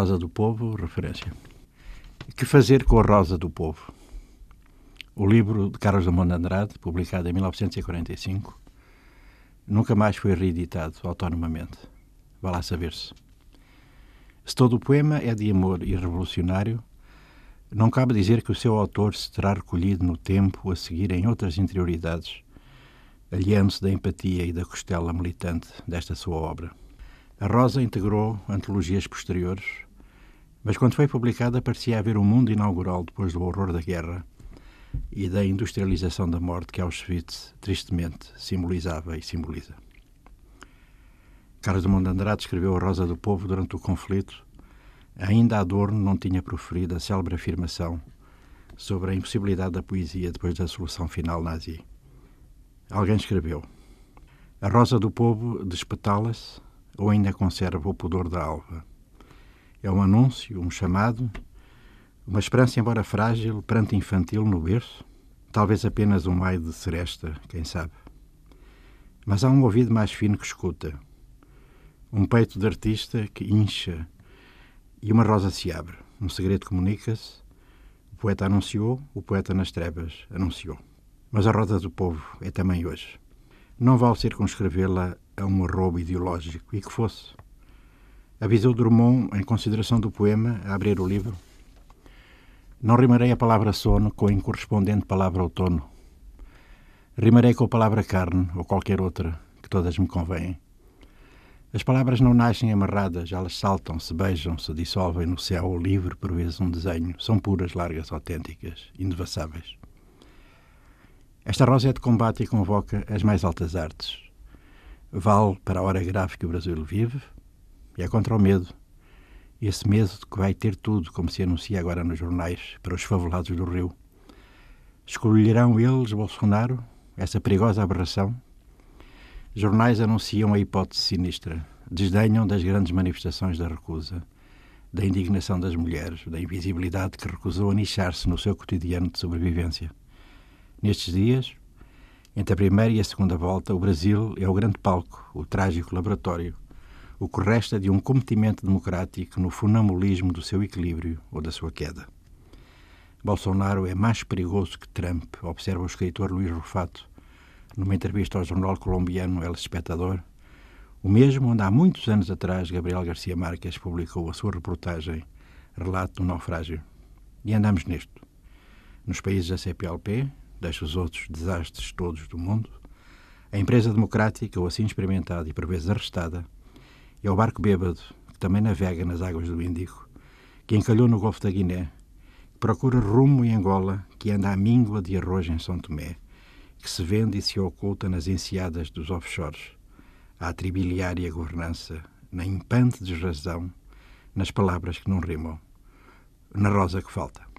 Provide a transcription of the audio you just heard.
Rosa do Povo, referência. Que fazer com a Rosa do Povo? O livro de Carlos Drummond de Andrade, publicado em 1945, nunca mais foi reeditado autonomamente. Vá lá saber-se. Se todo o poema é de amor e revolucionário, não cabe dizer que o seu autor se terá recolhido no tempo a seguir em outras interioridades, aliando-se da empatia e da costela militante desta sua obra. A Rosa integrou antologias posteriores, mas quando foi publicada parecia haver um mundo inaugural depois do horror da guerra e da industrialização da morte que Auschwitz tristemente simbolizava e simboliza. Carlos Drummond de Andrade escreveu A Rosa do Povo durante o conflito. Ainda Adorno não tinha proferido a célebre afirmação sobre a impossibilidade da poesia depois da solução final nazi. Alguém escreveu: A rosa do povo despetala-se ou ainda conserva o pudor da alva. É um anúncio, um chamado, uma esperança, embora frágil, pranto infantil no berço, talvez apenas um maio de seresta, quem sabe. Mas há um ouvido mais fino que escuta, um peito de artista que incha e uma rosa se abre. Um segredo comunica-se. O poeta anunciou, o poeta nas trevas anunciou. Mas a rosa do povo é também hoje. Não vale circunscrevê-la a um arrobo ideológico, e que fosse. Avisou Drummond, em consideração do poema, a abrir o livro. Não rimarei a palavra sono com a incorrespondente palavra outono. Rimarei com a palavra carne ou qualquer outra, que todas me convêm. As palavras não nascem amarradas, elas saltam, se beijam, se dissolvem no céu livre, por vezes um desenho. São puras, largas, autênticas, indevassáveis. Esta rosa é de combate e convoca as mais altas artes vale para a hora grave que o Brasil vive é contra o medo. Esse medo que vai ter tudo, como se anuncia agora nos jornais, para os favelados do Rio. Escolherão eles Bolsonaro, essa perigosa aberração? Jornais anunciam a hipótese sinistra, desdenham das grandes manifestações da recusa, da indignação das mulheres, da invisibilidade que recusou anichar-se no seu cotidiano de sobrevivência. Nestes dias, entre a primeira e a segunda volta, o Brasil é o grande palco, o trágico laboratório, o que resta de um cometimento democrático no funambulismo do seu equilíbrio ou da sua queda. Bolsonaro é mais perigoso que Trump, observa o escritor Luís Rufato, numa entrevista ao jornal colombiano El Espectador, o mesmo onde há muitos anos atrás Gabriel Garcia Marques publicou a sua reportagem Relato do Naufrágio. E andamos nisto. Nos países da CPLP, deixa os outros desastres todos do mundo, a empresa democrática, ou assim experimentada e por vezes arrestada, é o barco bêbado, que também navega nas águas do Índico, que encalhou no Golfo da Guiné, que procura rumo em Angola, que anda à míngua de arroz em São Tomé, que se vende e se oculta nas enseadas dos offshores, à tribiliária governança, na impante desrazão, nas palavras que não rimam, na rosa que falta.